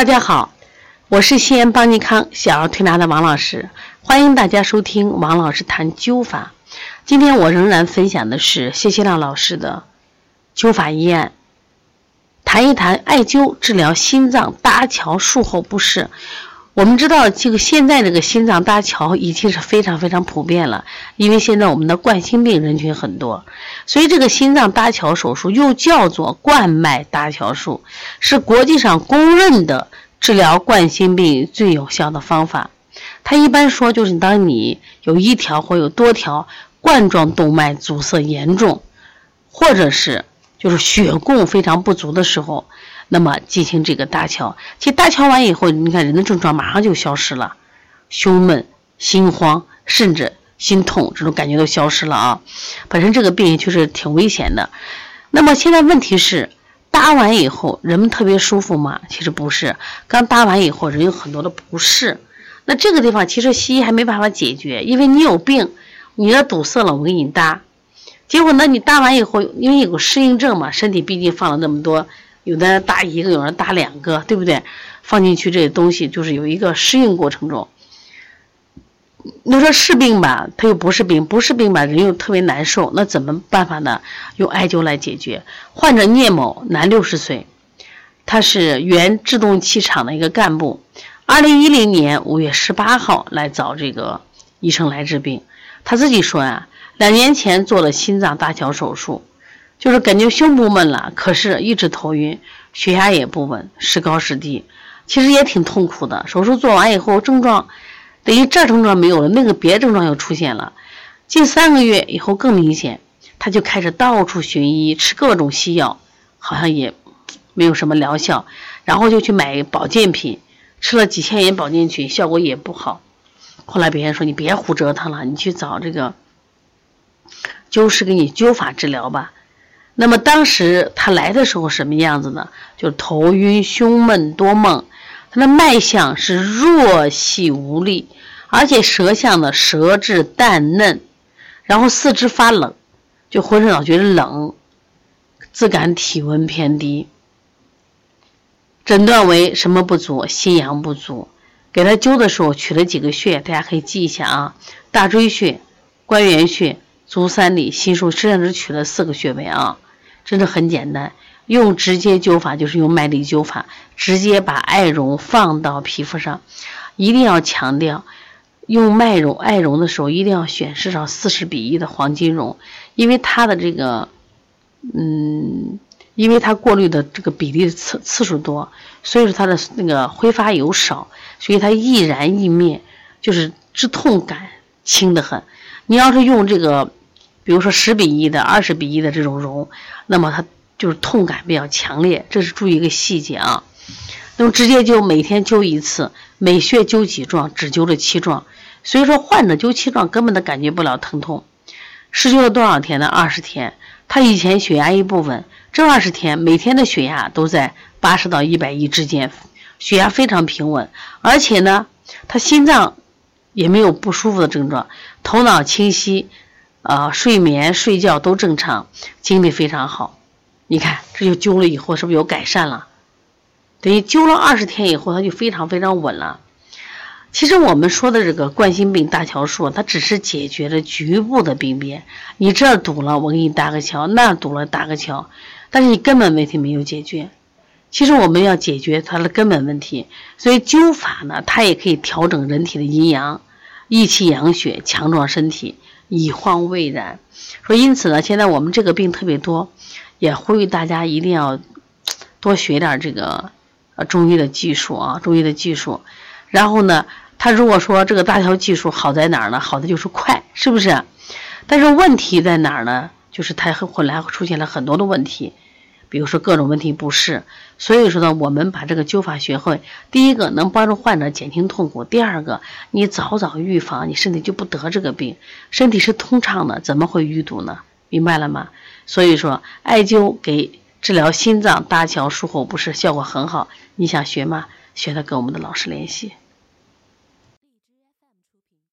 大家好，我是西安邦尼康小儿推拿的王老师，欢迎大家收听王老师谈灸法。今天我仍然分享的是谢希亮老师的灸法医案，谈一谈艾灸治疗心脏搭桥术后不适。我们知道，这个现在这个心脏搭桥已经是非常非常普遍了，因为现在我们的冠心病人群很多，所以这个心脏搭桥手术又叫做冠脉搭桥术，是国际上公认的治疗冠心病最有效的方法。它一般说就是当你有一条或有多条冠状动脉阻塞严重，或者是就是血供非常不足的时候。那么进行这个搭桥，其实搭桥完以后，你看人的症状马上就消失了，胸闷、心慌，甚至心痛这种感觉都消失了啊。本身这个病就是挺危险的。那么现在问题是，搭完以后人们特别舒服吗？其实不是，刚搭完以后人有很多的不适。那这个地方其实西医还没办法解决，因为你有病，你要堵塞了，我给你搭，结果呢你搭完以后，因为有个适应症嘛，身体毕竟放了那么多。有的搭一个，有人搭两个，对不对？放进去这些东西，就是有一个适应过程中。你说是病吧，它又不是病；不是病吧，人又特别难受。那怎么办法呢？用艾灸来解决。患者聂某，男，六十岁，他是原制动器厂的一个干部。二零一零年五月十八号来找这个医生来治病。他自己说啊，两年前做了心脏搭桥手术。就是感觉胸部闷了，可是一直头晕，血压也不稳，时高时低，其实也挺痛苦的。手术做完以后，症状等于这症状没有了，那个别症状又出现了。近三个月以后更明显，他就开始到处寻医，吃各种西药，好像也没有什么疗效，然后就去买保健品，吃了几千元保健品，效果也不好。后来别人说你别胡折腾了，你去找这个灸师给你灸法治疗吧。那么当时他来的时候什么样子呢？就头晕、胸闷、多梦，他的脉象是弱细无力，而且舌象呢舌质淡嫩，然后四肢发冷，就浑身老觉得冷，自感体温偏低。诊断为什么不足？心阳不足。给他灸的时候取了几个穴，大家可以记一下啊：大椎穴、关元穴、足三里、心腧，实际上只取了四个穴位啊。真的很简单，用直接灸法就是用麦粒灸法，直接把艾绒放到皮肤上，一定要强调，用麦绒艾绒的时候一定要选至少四十比一的黄金绒，因为它的这个，嗯，因为它过滤的这个比例次次数多，所以说它的那个挥发油少，所以它易燃易灭，就是止痛感轻得很。你要是用这个。比如说十比一的、二十比一的这种绒，那么它就是痛感比较强烈，这是注意一个细节啊。那么直接灸每天灸一次，每穴灸几壮，只灸了七壮，所以说患者灸七壮根本都感觉不了疼痛。施灸了多少天呢？二十天。他以前血压一不稳，这二十天每天的血压都在八十到一百一之间，血压非常平稳，而且呢，他心脏也没有不舒服的症状，头脑清晰。啊，睡眠、睡觉都正常，精力非常好。你看，这就灸了以后，是不是有改善了？等于灸了二十天以后，它就非常非常稳了。其实我们说的这个冠心病搭桥术，它只是解决了局部的病变。你这堵了，我给你搭个桥；那堵了，搭个桥。但是你根本问题没有解决。其实我们要解决它的根本问题，所以灸法呢，它也可以调整人体的阴阳，益气养血，强壮身体。以患未然，说因此呢，现在我们这个病特别多，也呼吁大家一定要多学点这个呃中医的技术啊，中医的技术。然后呢，他如果说这个搭桥技术好在哪儿呢？好的就是快，是不是？但是问题在哪儿呢？就是它后来出现了很多的问题。比如说各种问题不适，所以说呢，我们把这个灸法学会，第一个能帮助患者减轻痛苦，第二个你早早预防，你身体就不得这个病，身体是通畅的，怎么会淤堵呢？明白了吗？所以说，艾灸给治疗心脏搭桥术后不适效果很好，你想学吗？学的跟我们的老师联系。